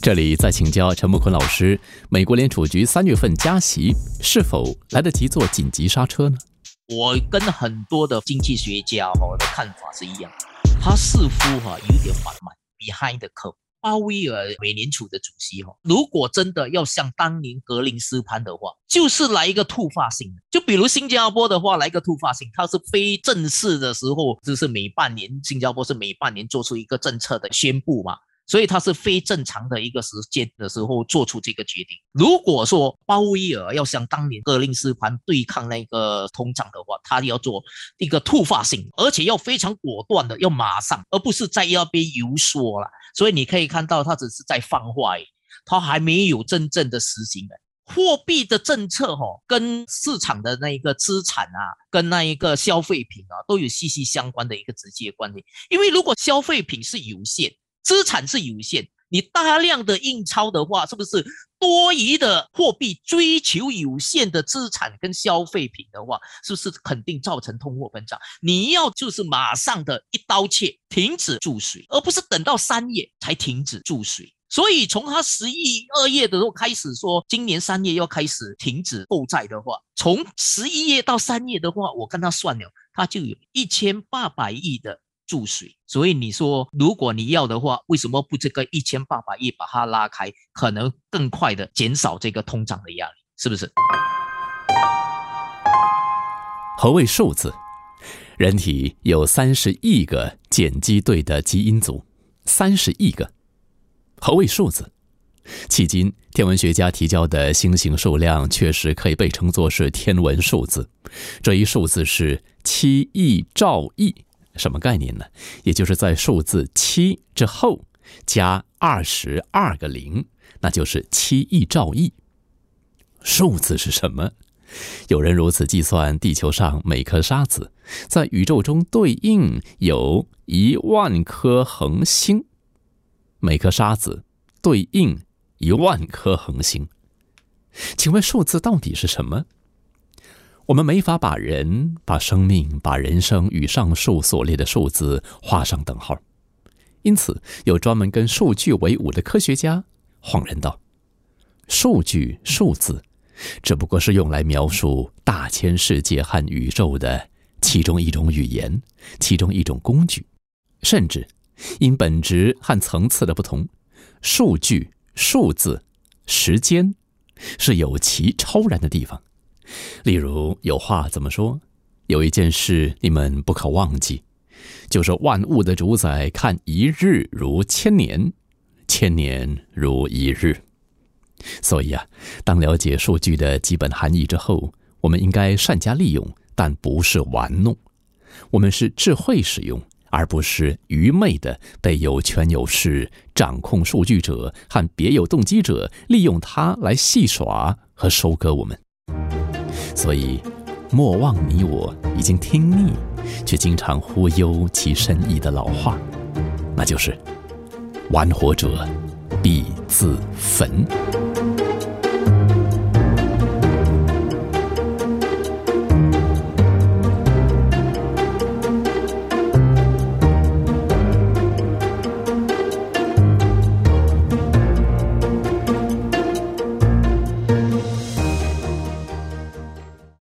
这里再请教陈木坤老师：美国联储局三月份加息，是否来得及做紧急刹车呢？我跟很多的经济学家哈的看法是一样，他似乎哈有点缓慢，behind the curve。鲍威尔美联储的主席哈，如果真的要像当年格林斯潘的话，就是来一个突发性的，就比如新加坡的话，来一个突发性，它是非正式的时候，就是每半年，新加坡是每半年做出一个政策的宣布嘛。所以它是非正常的一个时间的时候做出这个决定。如果说鲍威尔要像当年格林斯潘对抗那个通胀的话，他要做一个突发性，而且要非常果断的，要马上，而不是在那边游说了。所以你可以看到，他只是在放话，他还没有真正的实行的货币的政策哈，跟市场的那一个资产啊，跟那一个消费品啊，都有息息相关的一个直接关联。因为如果消费品是有限，资产是有限，你大量的印钞的话，是不是多余的货币追求有限的资产跟消费品的话，是不是肯定造成通货膨胀？你要就是马上的一刀切，停止注水，而不是等到三月才停止注水。所以从他十一二月的时候开始说，今年三月要开始停止购债的话，从十一月到三月的话，我跟他算了，他就有一千八百亿的。注水，所以你说，如果你要的话，为什么不这个一千八百亿把它拉开，可能更快的减少这个通胀的压力，是不是？何谓数字？人体有三十亿个碱基对的基因组，三十亿个。何谓数字？迄今，天文学家提交的星星数量确实可以被称作是天文数字，这一数字是七亿兆亿。什么概念呢？也就是在数字七之后加二十二个零，那就是七亿兆亿。数字是什么？有人如此计算：地球上每颗沙子，在宇宙中对应有一万颗恒星。每颗沙子对应一万颗恒星。请问数字到底是什么？我们没法把人、把生命、把人生与上述所列的数字画上等号，因此有专门跟数据为伍的科学家恍然道：“数据、数字，只不过是用来描述大千世界和宇宙的其中一种语言，其中一种工具，甚至因本质和层次的不同，数据、数字、时间是有其超然的地方。”例如，有话怎么说？有一件事你们不可忘记，就是万物的主宰看一日如千年，千年如一日。所以啊，当了解数据的基本含义之后，我们应该善加利用，但不是玩弄。我们是智慧使用，而不是愚昧的被有权有势、掌控数据者和别有动机者利用它来戏耍和收割我们。所以，莫忘你我已经听腻，却经常忽悠其深意的老话，那就是：玩火者必自焚。